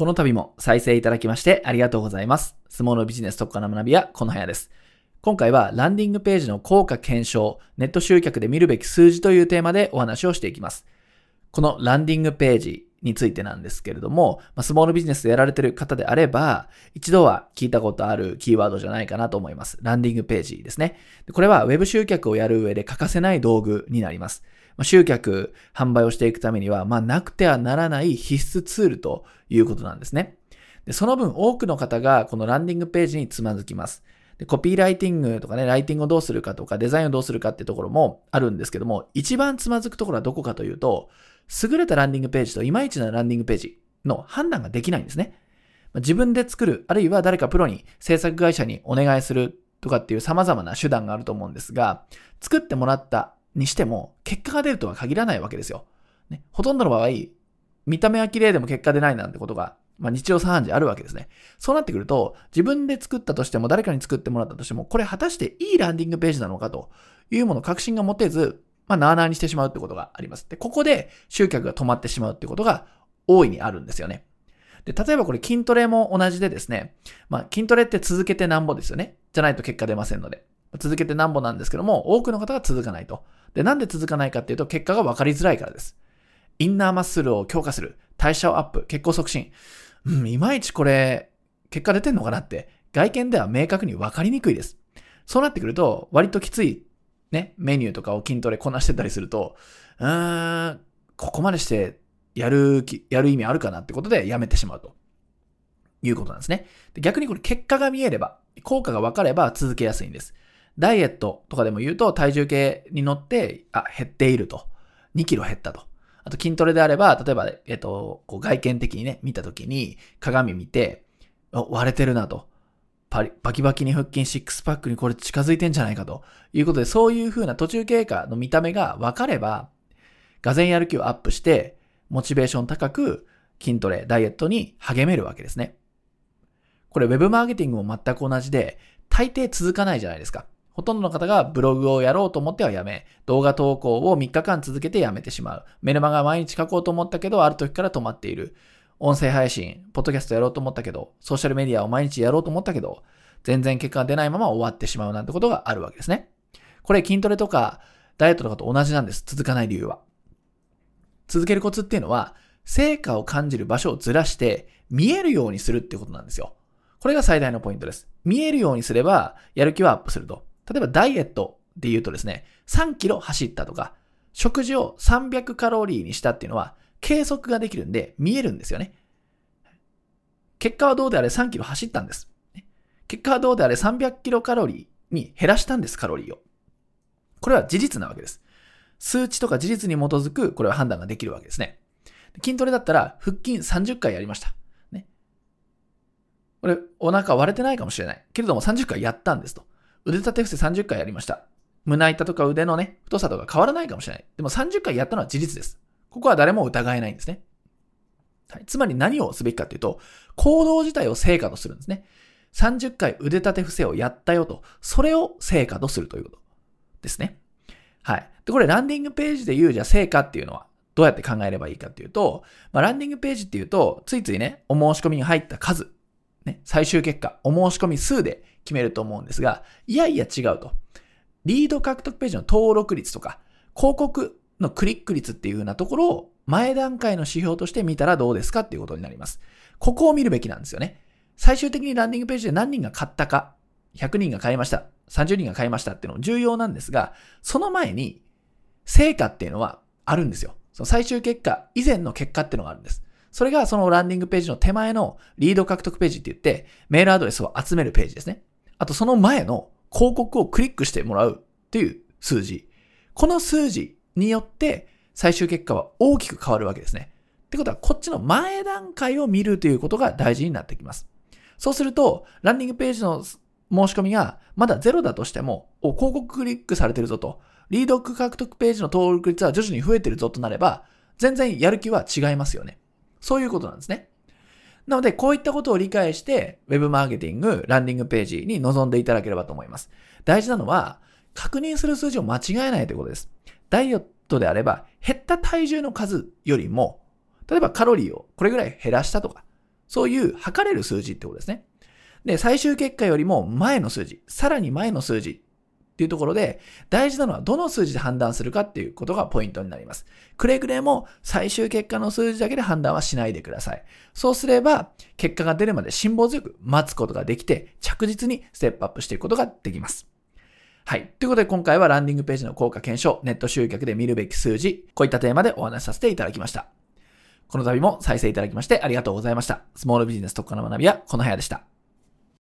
この度も再生いただきましてありがとうございます。相撲のビジネス特化の学びはこの部屋です。今回はランディングページの効果検証、ネット集客で見るべき数字というテーマでお話をしていきます。このランディングページについてなんですけれども、まあ、スモールビジネスでやられている方であれば、一度は聞いたことあるキーワードじゃないかなと思います。ランディングページですね。これは Web 集客をやる上で欠かせない道具になります。ま、集客、販売をしていくためには、まあ、なくてはならない必須ツールということなんですね。でその分多くの方がこのランディングページにつまずきます。でコピーライティングとかね、ライティングをどうするかとか、デザインをどうするかってところもあるんですけども、一番つまずくところはどこかというと、優れたランディングページといまいちなランディングページの判断ができないんですね。自分で作る、あるいは誰かプロに制作会社にお願いするとかっていう様々な手段があると思うんですが、作ってもらったにしても結果が出るとは限らないわけですよ。ね、ほとんどの場合、見た目は綺麗でも結果出ないなんてことが、まあ、日常茶飯事あるわけですね。そうなってくると、自分で作ったとしても、誰かに作ってもらったとしても、これ果たしていいランディングページなのかというもの確信が持てず、まあ、なーなーにしてしまうってことがあります。で、ここで集客が止まってしまうってことが大いにあるんですよね。で、例えばこれ筋トレも同じでですね、まあ、筋トレって続けてなんぼですよね。じゃないと結果出ませんので。続けてなんぼなんですけども、多くの方が続かないと。で、なんで続かないかっていうと、結果が分かりづらいからです。インナーマッスルを強化する、代謝をアップ、血行促進。うん、いまいちこれ、結果出てんのかなって、外見では明確に分かりにくいです。そうなってくると、割ときつい、ね、メニューとかを筋トレこなしてたりすると、うーん、ここまでしてやる、やる意味あるかなってことでやめてしまうと。いうことなんですね。で逆にこれ結果が見えれば、効果が分かれば続けやすいんです。ダイエットとかでも言うと体重計に乗って、あ、減っていると。2キロ減ったと。あと筋トレであれば、例えば、えっと、こう外見的にね、見たときに鏡見て、割れてるなと。パリ、バキバキに腹筋シックスパックにこれ近づいてんじゃないかということで、そういう風な途中経過の見た目が分かれば、がぜんやる気をアップして、モチベーション高く筋トレ、ダイエットに励めるわけですね。これ Web マーケティングも全く同じで、大抵続かないじゃないですか。ほとんどの方がブログをやろうと思ってはやめ、動画投稿を3日間続けてやめてしまう。メルマガ毎日書こうと思ったけど、ある時から止まっている。音声配信、ポッドキャストやろうと思ったけど、ソーシャルメディアを毎日やろうと思ったけど、全然結果が出ないまま終わってしまうなんてことがあるわけですね。これ筋トレとかダイエットとかと同じなんです。続かない理由は。続けるコツっていうのは、成果を感じる場所をずらして、見えるようにするってことなんですよ。これが最大のポイントです。見えるようにすれば、やる気はアップすると。例えばダイエットで言うとですね、3キロ走ったとか、食事を300カロリーにしたっていうのは、計測ができるんで見えるんですよね。結果はどうであれ3キロ走ったんです。結果はどうであれ300キロカロリーに減らしたんです、カロリーを。これは事実なわけです。数値とか事実に基づく、これは判断ができるわけですね。筋トレだったら、腹筋30回やりました。ね。これ、お腹割れてないかもしれない。けれども30回やったんですと。腕立て伏せ30回やりました。胸板とか腕のね、太さとか変わらないかもしれない。でも30回やったのは事実です。ここは誰も疑えないんですね。はい、つまり何をすべきかというと、行動自体を成果とするんですね。30回腕立て伏せをやったよと、それを成果とするということですね。はい。で、これランディングページで言うじゃ成果っていうのはどうやって考えればいいかっていうと、まあ、ランディングページっていうと、ついついね、お申し込みに入った数、ね、最終結果、お申し込み数で決めると思うんですが、いやいや違うと。リード獲得ページの登録率とか、広告のクリック率っていう風なところを前段階の指標として見たらどうですかっていうことになります。ここを見るべきなんですよね。最終的にランディングページで何人が買ったか、100人が買いました、30人が買いましたっていうのも重要なんですが、その前に成果っていうのはあるんですよ。その最終結果、以前の結果っていうのがあるんです。それがそのランディングページの手前のリード獲得ページって言って、メールアドレスを集めるページですね。あとその前の広告をクリックしてもらうっていう数字。この数字によって最終結果は大きく変わるわけですね。ってことは、こっちの前段階を見るということが大事になってきます。そうすると、ランディングページの申し込みがまだゼロだとしても、お、広告クリックされてるぞと、リードック獲得ページの登録率は徐々に増えてるぞとなれば、全然やる気は違いますよね。そういうことなんですね。なので、こういったことを理解して、Web マーケティング、ランディングページに臨んでいただければと思います。大事なのは、確認する数字を間違えないということです。ダイエットであれば、減った体重の数よりも、例えばカロリーをこれぐらい減らしたとか、そういう測れる数字ってことですね。で、最終結果よりも前の数字、さらに前の数字っていうところで、大事なのはどの数字で判断するかっていうことがポイントになります。くれぐれも最終結果の数字だけで判断はしないでください。そうすれば、結果が出るまで辛抱強く待つことができて、着実にステップアップしていくことができます。はい。ということで今回はランディングページの効果検証、ネット集客で見るべき数字、こういったテーマでお話しさせていただきました。この度も再生いただきましてありがとうございました。スモールビジネス特化の学びはこの部屋でした。